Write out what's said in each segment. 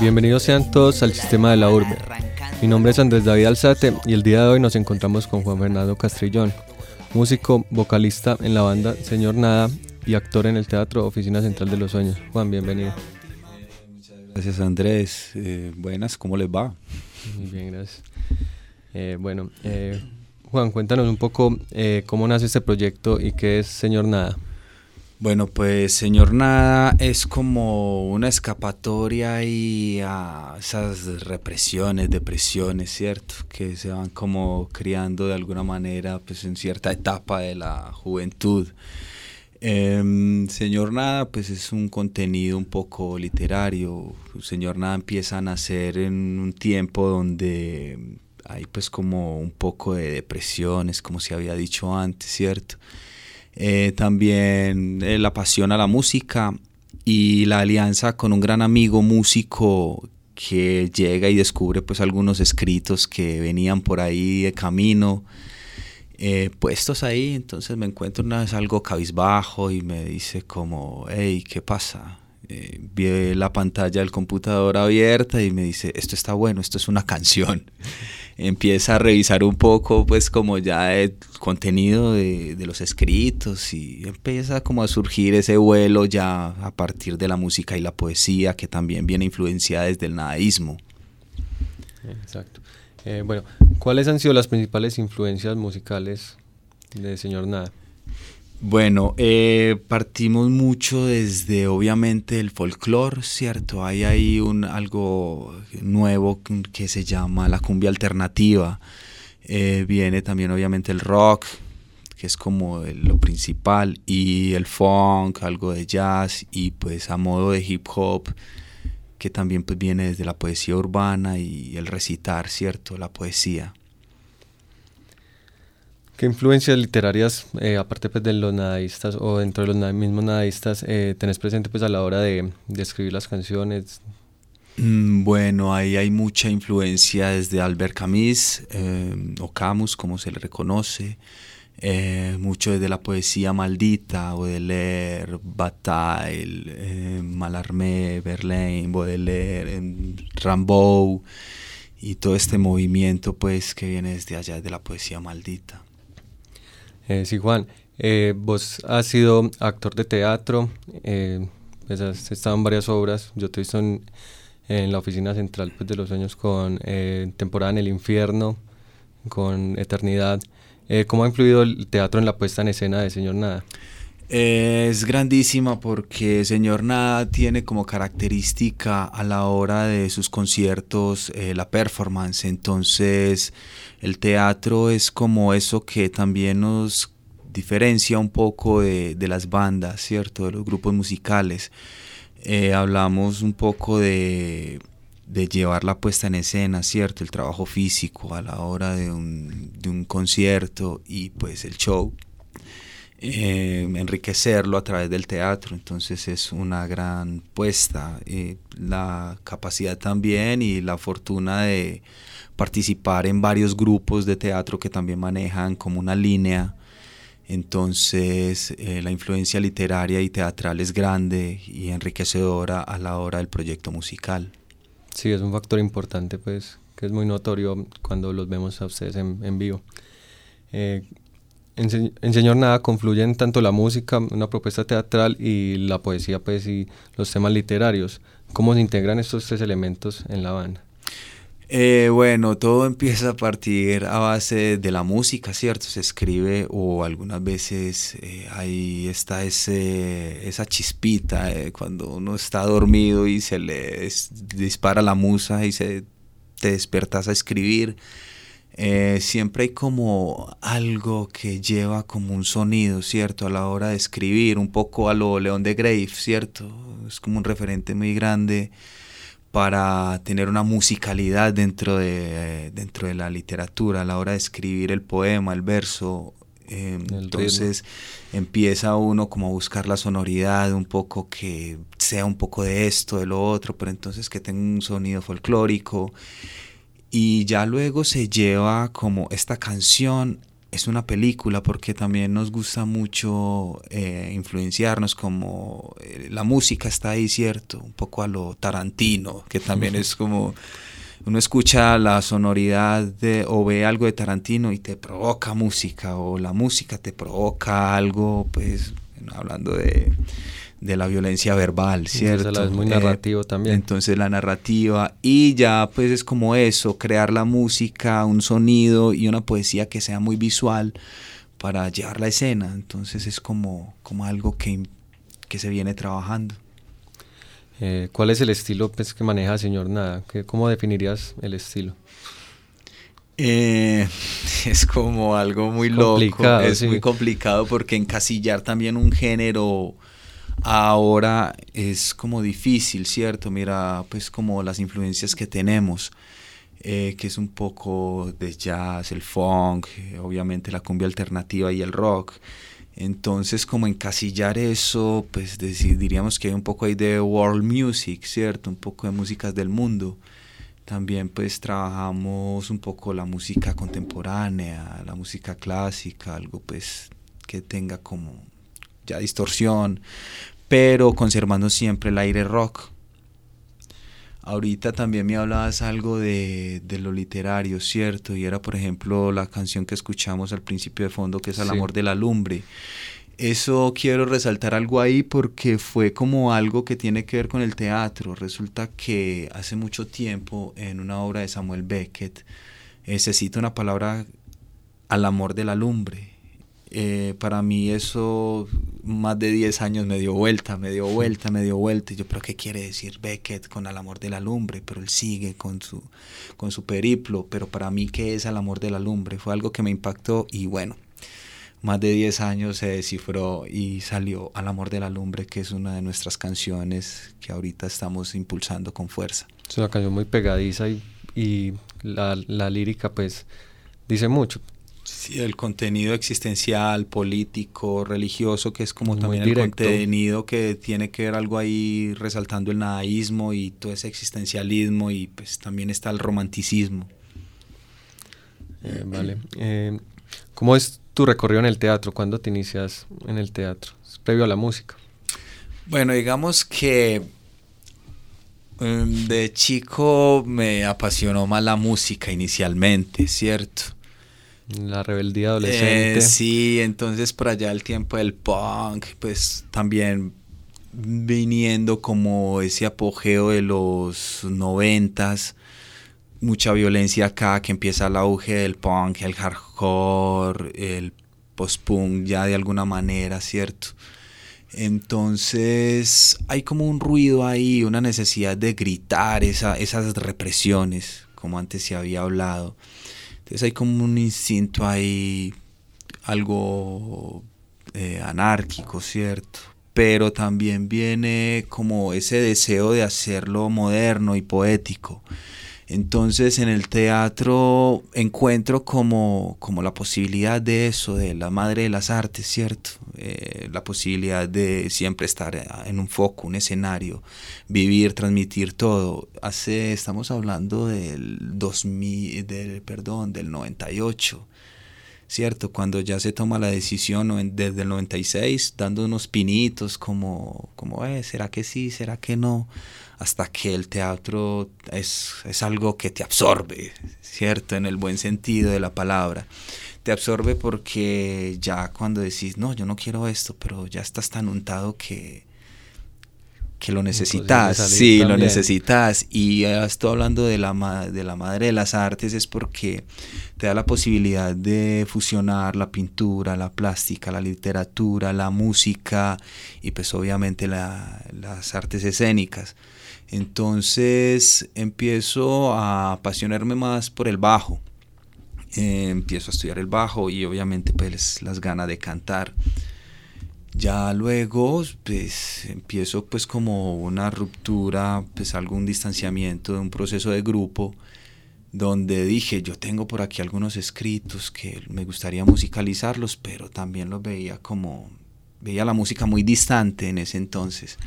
Bienvenidos sean todos al sistema de la urbe. Mi nombre es Andrés David Alzate y el día de hoy nos encontramos con Juan Fernando Castrillón, músico, vocalista en la banda Señor Nada y actor en el teatro Oficina Central de los Sueños. Juan, bienvenido. Gracias Andrés. Eh, buenas, ¿cómo les va? Muy bien, gracias. Eh, bueno, eh, Juan, cuéntanos un poco cómo nace este proyecto y qué es Señor Nada. Bueno, pues Señor Nada es como una escapatoria y a esas represiones, depresiones, ¿cierto? Que se van como criando de alguna manera pues en cierta etapa de la juventud. Em, Señor Nada, pues es un contenido un poco literario. Señor Nada empieza a nacer en un tiempo donde hay pues como un poco de depresiones, como se había dicho antes, ¿cierto? Eh, también eh, la pasión a la música y la alianza con un gran amigo músico que llega y descubre pues algunos escritos que venían por ahí de camino eh, puestos ahí, entonces me encuentro una vez algo cabizbajo y me dice como, hey, ¿qué pasa? Eh, vi la pantalla del computador abierta y me dice, esto está bueno, esto es una canción. Empieza a revisar un poco pues como ya el contenido de, de, los escritos y empieza como a surgir ese vuelo ya a partir de la música y la poesía que también viene influenciada desde el nadaísmo. Exacto. Eh, bueno, ¿cuáles han sido las principales influencias musicales de Señor Nada? Bueno, eh, partimos mucho desde obviamente el folclore, ¿cierto? Hay ahí un, algo nuevo que se llama la cumbia alternativa. Eh, viene también obviamente el rock, que es como lo principal, y el funk, algo de jazz, y pues a modo de hip hop que también pues viene desde la poesía urbana y el recitar, ¿cierto? La poesía. ¿Qué influencias literarias, eh, aparte pues, de los nadaístas o dentro de los mismos nadaístas, eh, tenés presente pues, a la hora de, escribir las canciones? Mm, bueno, ahí hay mucha influencia desde Albert Camus, eh, o Camus como se le reconoce, mucho de la poesía maldita, Baudelaire, Bataille, Mallarmé, Verlaine, Baudelaire, Rimbaud y todo este movimiento pues que viene desde allá de la poesía maldita. Eh, sí, Juan, eh, vos has sido actor de teatro, pues has estado en varias obras, yo te he visto en, la oficina central pues, de los sueños con Temporada en el Infierno, con Eternidad. Eh, ¿Cómo ha influido el teatro en la puesta en escena de Señor Nada? Eh, es grandísima porque Señor Nada tiene como característica a la hora de sus conciertos eh, la performance. Entonces el teatro es como eso que también nos diferencia un poco de, de las bandas, ¿cierto? De los grupos musicales. hablamos un poco de de llevar la puesta en escena, ¿cierto? El trabajo físico a la hora de un, de un concierto y pues el show, eh, enriquecerlo a través del teatro, entonces es una gran puesta. Eh, la capacidad también y la fortuna de participar en varios grupos de teatro que también manejan como una línea. Entonces eh, la influencia literaria y teatral es grande y enriquecedora a la hora del proyecto musical. Sí, es un factor importante, pues, que es muy notorio cuando los vemos a ustedes en, vivo. Eh, en, Señor Nada confluyen tanto la música, una propuesta teatral y la poesía, pues, y los temas literarios. ¿Cómo se integran estos tres elementos en la banda? Eh, bueno, todo empieza a partir a base de la música, ¿cierto? Se escribe o algunas veces eh, ahí está ese, esa chispita eh, cuando uno está dormido y se le dispara la musa y se te despertas a escribir. Siempre hay como algo que lleva como un sonido, ¿cierto? A la hora de escribir, un poco a lo León de Grave, ¿cierto? Es como un referente muy grande para tener una musicalidad dentro de, dentro de la literatura a la hora de escribir el poema, el verso. Em, entonces empieza uno como a buscar la sonoridad, un poco que sea un poco de esto, de lo otro, pero entonces que tenga un sonido folclórico. Y ya luego se lleva como esta canción es una película porque también nos gusta mucho eh, influenciarnos como eh, la música está ahí, ¿cierto? Un poco a lo Tarantino, que también es como uno escucha la sonoridad de, o ve algo de Tarantino y te provoca música o la música te provoca algo, pues hablando de de la violencia verbal, ¿cierto? es muy narrativo también. Entonces la narrativa y ya pues es como eso, crear la música, un sonido y una poesía que sea muy visual para llevar la escena. Entonces es como, como algo que, que se viene trabajando. Eh, ¿Cuál es el estilo pues, que maneja señor Nada? ¿Cómo definirías el estilo? Eh, es como algo muy loco, es muy complicado porque encasillar también un género Ahora es como difícil, ¿cierto? Mira, pues como las influencias que tenemos, eh, que es un poco de jazz, el funk, eh, obviamente la cumbia alternativa y el rock. Entonces, como encasillar eso, pues diríamos que hay un poco ahí de world music, ¿cierto? Un poco de músicas del mundo. También pues trabajamos un poco la música contemporánea, la música clásica, algo pues que tenga como ya distorsión, pero conservando siempre el aire rock. Ahorita también me hablabas algo de, lo literario, ¿cierto? Y era, por ejemplo, la canción que escuchamos al principio de fondo, que es El amor de la lumbre. Eso quiero resaltar algo ahí porque fue como algo que tiene que ver con el teatro. Resulta que hace mucho tiempo en una obra de Samuel Beckett eh, se cita una palabra al amor de la lumbre eh, para mí eso más de 10 años me dio vuelta, me dio vuelta, me dio vuelta. Y yo, pero ¿qué quiere decir Beckett con el amor de la lumbre? Pero él sigue con su, con su periplo. Pero para mí, ¿qué es el amor de la lumbre? Fue algo que me impactó y bueno, más de 10 años se descifró y salió al amor de la lumbre, que es una de nuestras canciones que ahorita estamos impulsando con fuerza. Es una canción muy pegadiza y, y la, la lírica pues dice mucho Sí, el contenido existencial, político, religioso, que es como también el contenido que tiene que ver algo ahí resaltando el nadaísmo y todo ese existencialismo y pues también está el romanticismo. Eh, vale. Eh, ¿Cómo es tu recorrido en el teatro? ¿Cuándo te inicias en el teatro? ¿Es previo a la música? Bueno, digamos que em, de chico me apasionó más la música inicialmente, ¿cierto? La rebeldía adolescente. Eh, sí, entonces por allá el tiempo del punk, pues también viniendo como ese apogeo de los noventas, mucha violencia acá, que empieza el auge del punk, el hardcore, el post-punk ya de alguna manera, ¿cierto? Entonces hay como un ruido ahí, una necesidad de gritar esa, esas represiones, como antes se había hablado. Entonces hay como un instinto ahí, algo eh, anárquico, ¿cierto? Pero también viene como ese deseo de hacerlo moderno y poético. Entonces en el teatro encuentro como, como la posibilidad de eso, de la madre de las artes, ¿cierto? Eh, la posibilidad de siempre estar en un foco, un escenario, vivir, transmitir todo. Hace, estamos hablando del 2000, del, perdón, del 98. ¿Cierto? Cuando ya se toma la decisión desde el 96, dando unos pinitos como, como eh, ¿será que sí? ¿Será que no? hasta que el teatro es, algo que te absorbe, ¿cierto? En el buen sentido de la palabra. Te absorbe porque ya cuando decís, no, yo no quiero esto, pero ya estás tan untado que, que lo necesitas, sí, lo necesitas. Y estoy hablando de la, de la madre de las artes es porque te da la posibilidad de fusionar la pintura, la plástica, la literatura, la música y pues obviamente las artes escénicas. Entonces empiezo a apasionarme más por el bajo. Eh, empiezo a estudiar el bajo y obviamente pues las ganas de cantar. Ya luego pues empiezo pues como una ruptura, pues algún distanciamiento de un proceso de grupo donde dije, yo tengo por aquí algunos escritos que me gustaría musicalizarlos, pero también los veía como, veía la música muy distante en ese entonces.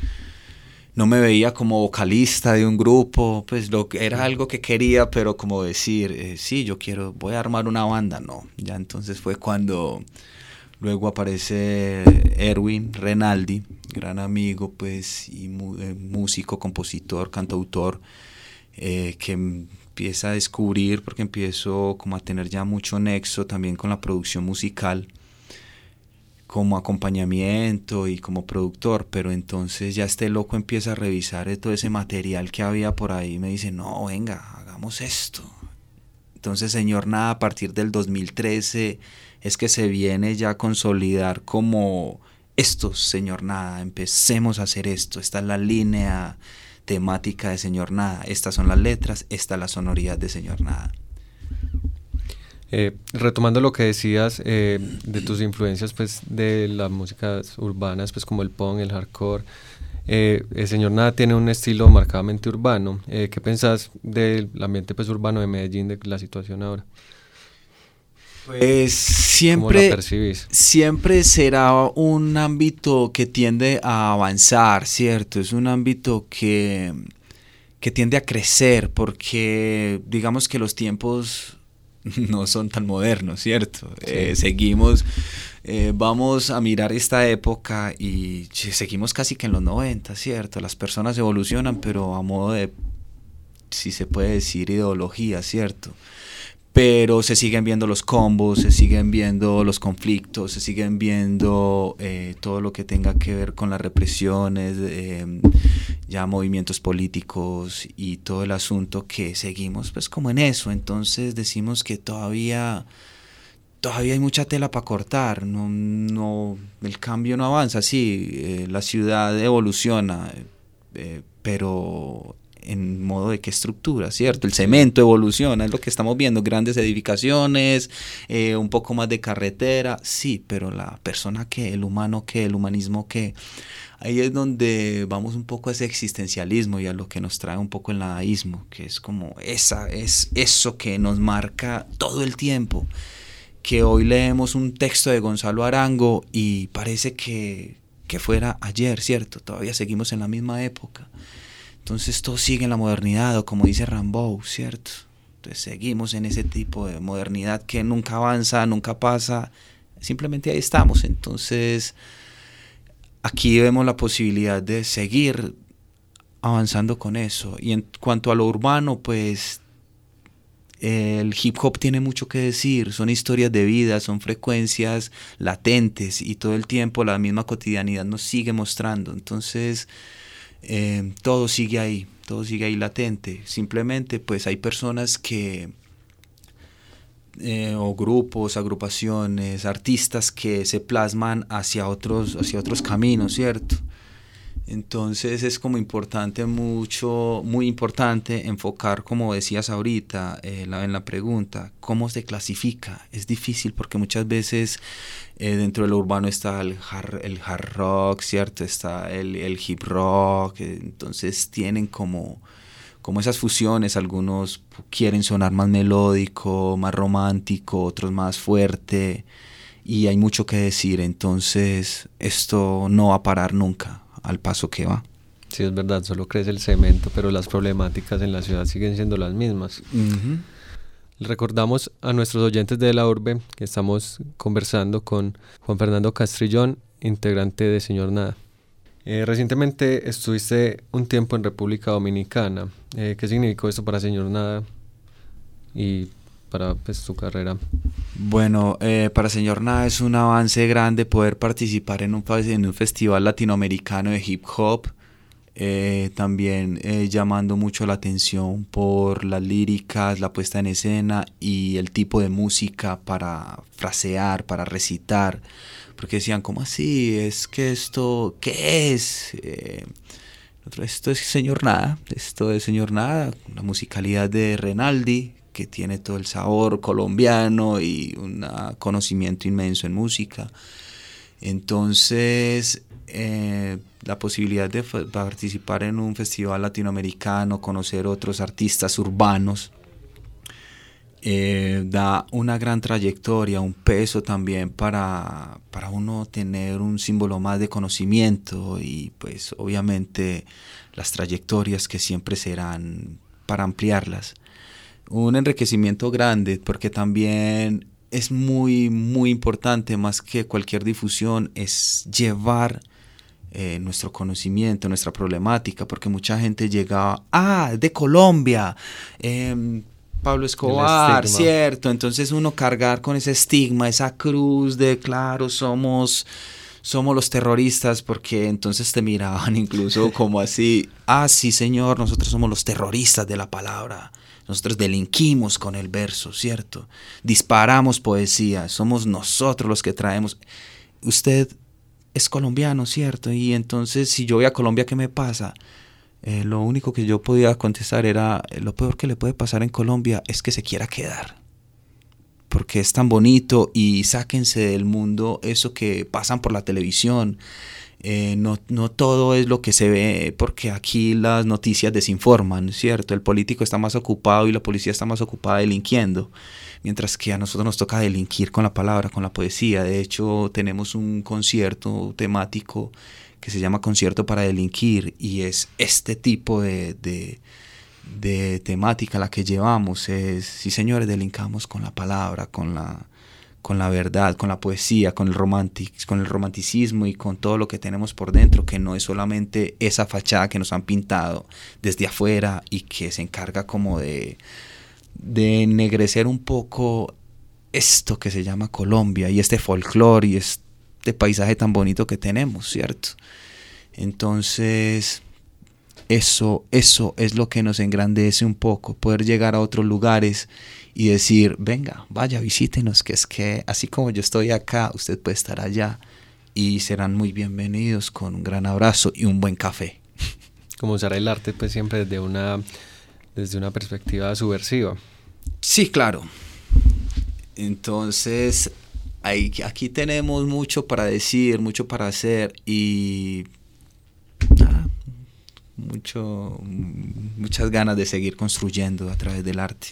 No me veía como vocalista de un grupo, pues lo era algo que quería, pero como decir, eh, sí, yo quiero, voy a armar una banda, no. Ya entonces fue cuando Luego aparece Erwin Renaldi, gran amigo, pues, y eh, músico, compositor, cantautor, eh, que empieza a descubrir, porque empiezo como a tener ya mucho nexo también con la producción musical, como acompañamiento y como productor, pero entonces ya este loco empieza a revisar todo ese material que había por ahí y me dice, no, venga, hagamos esto. Entonces, señor, nada, a partir del 2013 es que se viene ya a consolidar como esto, Señor Nada, empecemos a hacer esto, esta es la línea temática de Señor Nada, estas son las letras, esta es la sonoridad de Señor Nada. Eh, retomando lo que decías eh, de tus influencias pues de las músicas urbanas pues como el punk, el hardcore, eh, el señor Nada tiene un estilo marcadamente urbano. ¿Qué pensás del ambiente pues urbano de Medellín, de la situación ahora? Pues siempre, siempre será un ámbito que tiende a avanzar, ¿cierto? Es un ámbito que, que tiende a crecer porque digamos que los tiempos no son tan modernos, ¿cierto? Eh, seguimos, eh, vamos a mirar esta época y seguimos casi que en los 90, ¿cierto? Las personas evolucionan, pero a modo de, si se puede decir, ideología, ¿cierto? Pero se siguen viendo los combos, se siguen viendo los conflictos, se siguen viendo eh, todo lo que tenga que ver con las represiones, eh, ya movimientos políticos y todo el asunto que seguimos pues como en eso. Entonces decimos que todavía todavía hay mucha tela para cortar, no, no, el cambio no avanza, sí, eh, la ciudad evoluciona, pero en modo de qué estructura, ¿cierto? El cemento evoluciona, es lo que estamos viendo, grandes edificaciones, eh, un poco más de carretera, sí, pero la persona que, el humano que, el humanismo que, ahí es donde vamos un poco a ese existencialismo y a lo que nos trae un poco el nadaísmo, que es como esa, es eso que nos marca todo el tiempo, que hoy leemos un texto de Gonzalo Arango y parece que, que fuera ayer, ¿cierto? Todavía seguimos en la misma época. Entonces todo sigue en la modernidad, o como dice Rambo, ¿cierto? Entonces seguimos en ese tipo de modernidad que nunca avanza, nunca pasa, simplemente ahí estamos. Entonces aquí vemos la posibilidad de seguir avanzando con eso. Y en cuanto a lo urbano, pues el hip hop tiene mucho que decir, son historias de vida, son frecuencias latentes y todo el tiempo la misma cotidianidad nos sigue mostrando. Entonces eh, todo sigue ahí, todo sigue ahí latente. Simplemente pues hay personas que, eh, o grupos, agrupaciones, artistas que se plasman hacia otros, hacia otros caminos, ¿cierto? Entonces es como importante, mucho, muy importante enfocar, como decías ahorita eh, en la pregunta, cómo se clasifica. Es difícil porque muchas veces eh, dentro de lo urbano está el hard, el hard rock, ¿cierto? Está el, el hip rock, eh, entonces tienen como, como esas fusiones, algunos quieren sonar más melódico, más romántico, otros más fuerte, y hay mucho que decir, entonces esto no va a parar nunca al paso que va. Sí, es verdad, solo crece el cemento, pero las problemáticas en la ciudad siguen siendo las mismas. Recordamos a nuestros oyentes de la urbe que estamos conversando con Juan Fernando Castrillón, integrante de Señor Nada. Eh, recientemente estuviste un tiempo en República Dominicana. Eh, ¿Qué significó esto para Señor Nada y para pues, tu carrera? Bueno, eh, para Señor Nada es un avance grande poder participar en un, festival latinoamericano de hip hop. eh, también eh, llamando mucho la atención por las líricas, la puesta en escena y el tipo de música para frasear, para recitar, porque decían, ¿cómo así? Es que esto, ¿qué es? Eh, esto es Señor Nada, esto es Señor Nada, la musicalidad de Renaldi, que tiene todo el sabor colombiano y un conocimiento inmenso en música. Entonces, eh, la posibilidad de participar en un festival latinoamericano, conocer otros artistas urbanos, eh, da una gran trayectoria, un peso también para, para uno tener un símbolo más de conocimiento y pues obviamente las trayectorias que siempre serán para ampliarlas. Un enriquecimiento grande porque también es muy, muy importante, más que cualquier difusión, es llevar eh, nuestro conocimiento, nuestra problemática, porque mucha gente llega, ah, de Colombia, em, Pablo Escobar, cierto, entonces uno cargar con ese estigma, esa cruz de, claro, somos somos los terroristas porque entonces te miraban incluso como así, ah, sí señor, nosotros somos los terroristas de la palabra, nosotros delinquimos con el verso, ¿cierto? Disparamos poesía, somos nosotros los que traemos. Usted es colombiano, ¿cierto? Y entonces si yo voy a Colombia, ¿qué me pasa? Eh, lo único que yo podía contestar era, eh, lo peor que le puede pasar en Colombia es que se quiera quedar. Porque es tan bonito y sáquense del mundo eso que pasan por la televisión. Eh, no, no todo es lo que se ve porque aquí las noticias desinforman, ¿cierto? El político está más ocupado y la policía está más ocupada delinquiendo mientras que a nosotros nos toca delinquir con la palabra, con la poesía. De hecho, tenemos un concierto temático que se llama Concierto para Delinquir y es este tipo de, de, temática la que llevamos. Es, sí señores, delincamos con la palabra, con la, con la verdad, con la poesía, con el, con el romanticismo y con todo lo que tenemos por dentro, que no es solamente esa fachada que nos han pintado desde afuera y que se encarga como de de ennegrecer un poco esto que se llama Colombia y este folclore y este paisaje tan bonito que tenemos, ¿cierto? Entonces, eso, eso es lo que nos engrandece un poco, poder llegar a otros lugares y decir, venga, vaya, visítenos, que es que así como yo estoy acá, usted puede estar allá y serán muy bienvenidos con un gran abrazo y un buen café. Como usar el arte pues siempre desde una, desde una perspectiva subversiva. Sí, claro. Entonces, aquí tenemos mucho para decir, mucho para hacer y mucho, muchas ganas de seguir construyendo a través del arte.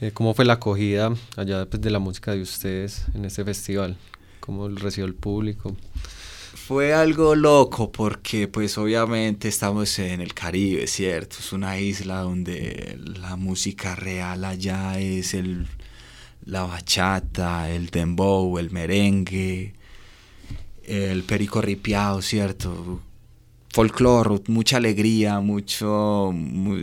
Eh, ¿Cómo fue la acogida allá después de la música de ustedes en este festival? ¿Cómo recibió el público? Fue algo loco porque pues obviamente estamos en el Caribe, ¿cierto? Es una isla donde la música real allá es el, la bachata, el dembow, el merengue, el perico ripiado, ¿cierto? Folclore, mucha alegría, mucho,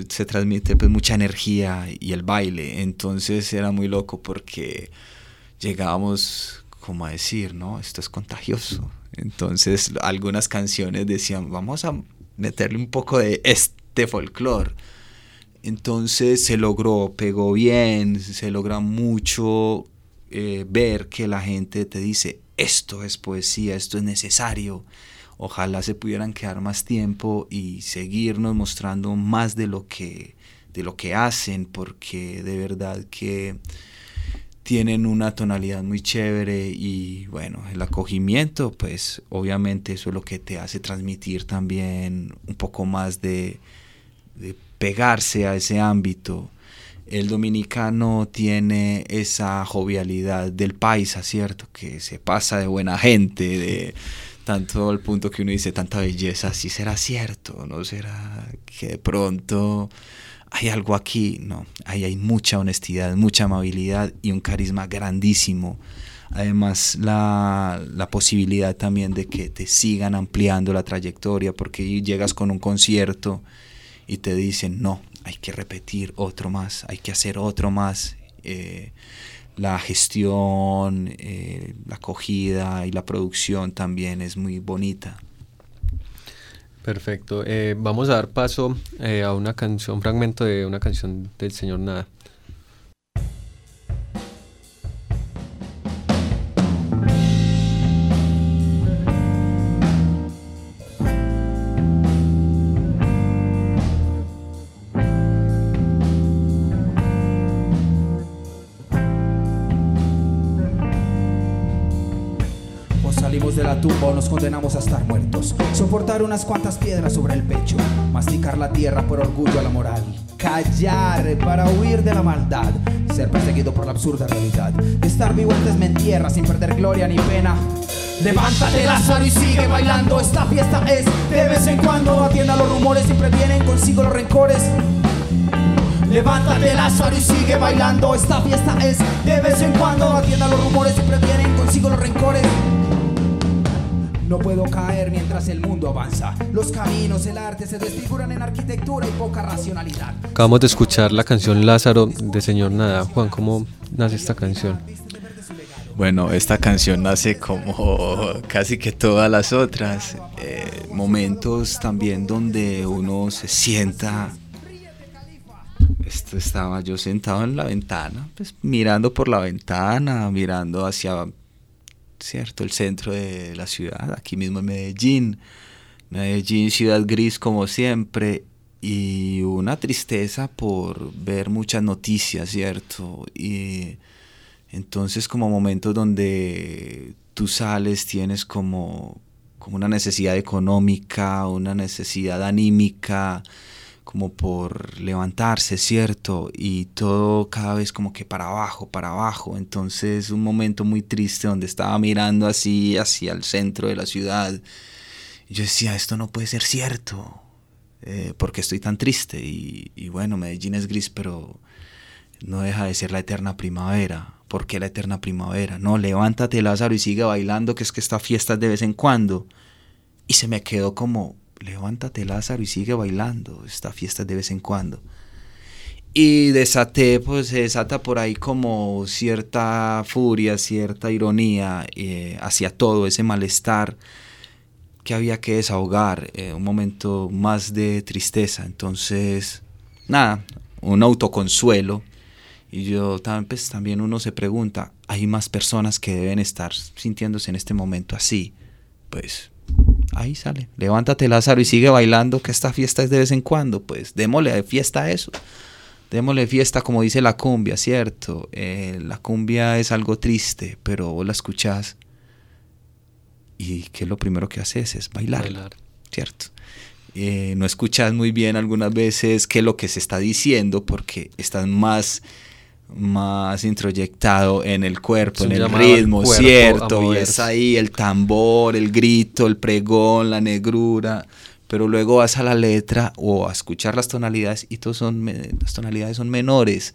se transmite pues mucha energía y el baile. Entonces era muy loco porque llegábamos como a decir, no, esto es contagioso entonces algunas canciones decían, vamos a meterle un poco de este folclore. Entonces se logró, pegó bien, se logra mucho eh, ver que la gente te dice, esto es poesía, esto es necesario. Ojalá se pudieran quedar más tiempo y seguirnos mostrando más de lo que, de lo que hacen, porque de verdad que tienen una tonalidad muy chévere y bueno, el acogimiento, pues obviamente eso es lo que te hace transmitir también un poco más de, pegarse a ese ámbito. El dominicano tiene esa jovialidad del paisa, ¿cierto? Que se pasa de buena gente, de tanto al punto que uno dice tanta belleza, si será cierto, no será que de pronto hay algo aquí, no, ahí hay mucha honestidad, mucha amabilidad y un carisma grandísimo. Además, la, la, posibilidad también de que te sigan ampliando la trayectoria, porque llegas con un concierto y te dicen, no, hay que repetir otro más, hay que hacer otro más. Eh, la gestión, eh, la acogida y la producción también es muy bonita. Perfecto. Eh, vamos a dar paso eh, a una canción, un fragmento de una canción del señor Nada. Unas cuantas piedras sobre el pecho. Masticar la tierra por orgullo a la moral. Callar para huir de la maldad. Ser perseguido por la absurda realidad. Estar vivo antes me entierra sin perder gloria ni pena. Levántate Lázaro y sigue bailando. Esta fiesta es de vez en cuando. Atienda los rumores, siempre vienen consigo los rencores. Levántate Lázaro y sigue bailando. Esta fiesta es de vez en cuando. Atienda los rumores, siempre vienen consigo los rencores. No puedo caer mientras el mundo avanza. Los caminos, el arte se desfiguran en arquitectura y poca racionalidad. Acabamos de escuchar la canción Lázaro de Señor Nada. Juan, ¿cómo nace esta canción? Bueno, esta canción nace como casi que todas las otras. Eh, momentos también donde uno se sienta. Esto estaba yo sentado en la ventana, pues mirando por la ventana, mirando hacia ¿cierto? El centro de la ciudad, aquí mismo en Medellín. Medellín, ciudad gris como siempre, y una tristeza por ver muchas noticias, ¿cierto? Y entonces como momentos donde tú sales, tienes como, como una necesidad económica, una necesidad anímica, como por levantarse, ¿cierto? Y todo cada vez como que para abajo, para abajo. Entonces un momento muy triste donde estaba mirando así hacia el centro de la ciudad. Y yo decía, esto no puede ser cierto. Eh, porque estoy tan triste? Y, y bueno, Medellín es gris, pero no deja de ser la eterna primavera. ¿Por qué la eterna primavera? No, levántate Lázaro y sigue bailando, que es que esta fiesta es de vez en cuando. Y se me quedó como, levántate Lázaro y sigue bailando, esta fiesta de vez en cuando. Y desaté, pues se desata por ahí como cierta furia, cierta ironía eh, hacia todo ese malestar que había que desahogar, eh, un momento más de tristeza. Entonces, nada, un autoconsuelo. Y yo pues, también uno se pregunta, ¿hay más personas que deben estar sintiéndose en este momento así? Pues ahí sale. Levántate Lázaro y sigue bailando, que esta fiesta es de vez en cuando. Pues démosle fiesta a eso. Démosle fiesta como dice la cumbia, ¿cierto? Eh, la cumbia es algo triste, pero vos la escuchás y ¿qué es lo primero que haces? Es bailar, ¿cierto? Eh, no escuchas muy bien algunas veces qué es lo que se está diciendo porque estás más más introyectado en el cuerpo, en el ritmo, cierto, es ahí el tambor, el grito, el pregón, la negrura, pero luego vas a la letra o a escuchar las tonalidades y todos son las tonalidades son menores.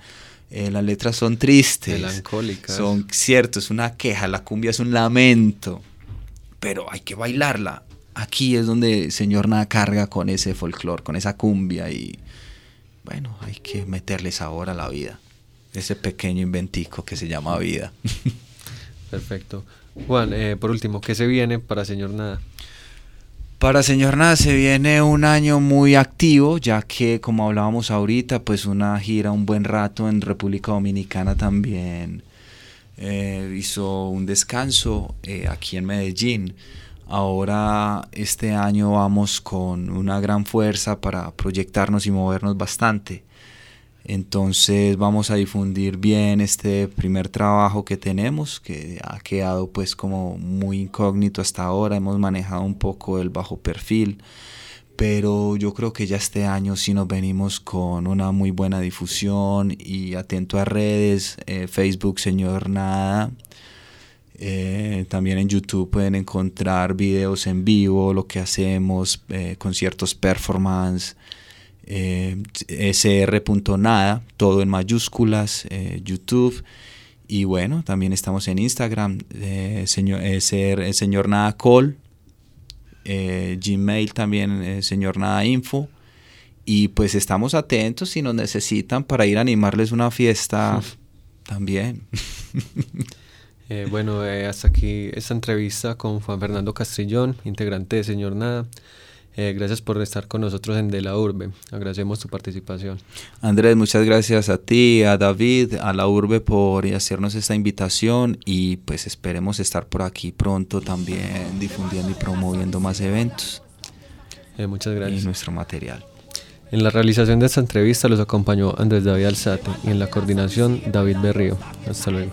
Eh, las letras son tristes, melancólicas. Son cierto, es una queja, la cumbia es un lamento, pero hay que bailarla. Aquí es donde señor nada carga con ese folclore, con esa cumbia y bueno, hay que meterle sabor a la vida ese pequeño inventico que se llama vida. Perfecto. Juan, eh, por último, ¿qué se viene para Señor Nada? Para Señor Nada se viene un año muy activo, ya que como hablábamos ahorita, pues una gira un buen rato en República Dominicana también eh, hizo un descanso eh, aquí en Medellín. Ahora este año vamos con una gran fuerza para proyectarnos y movernos bastante. Entonces vamos a difundir bien este primer trabajo que tenemos, que ha quedado pues como muy incógnito hasta ahora, hemos manejado un poco el bajo perfil, pero yo creo que ya este año sí nos venimos con una muy buena difusión y atento a redes, eh, Facebook Señor Nada, eh, también en YouTube pueden encontrar videos en vivo, lo que hacemos, eh, conciertos performance eh, sr.nada, todo en mayúsculas, eh, YouTube. Y bueno, también estamos en Instagram, eh, señor, SR, señor Nada Call, Gmail también, señor Nada Info. Y pues estamos atentos si nos necesitan para ir a animarles una fiesta también. bueno, hasta aquí esta entrevista con Juan Fernando Castrillón, integrante de Señor Nada. Eh, gracias por estar con nosotros en De la Urbe. Agradecemos tu participación. Andrés, muchas gracias a ti, a David, a la Urbe por hacernos esta invitación y pues esperemos estar por aquí pronto también difundiendo y promoviendo más eventos. Eh, muchas gracias. Y nuestro material. En la realización de esta entrevista los acompañó Andrés David Alzate y en la coordinación David Berrío. Hasta luego.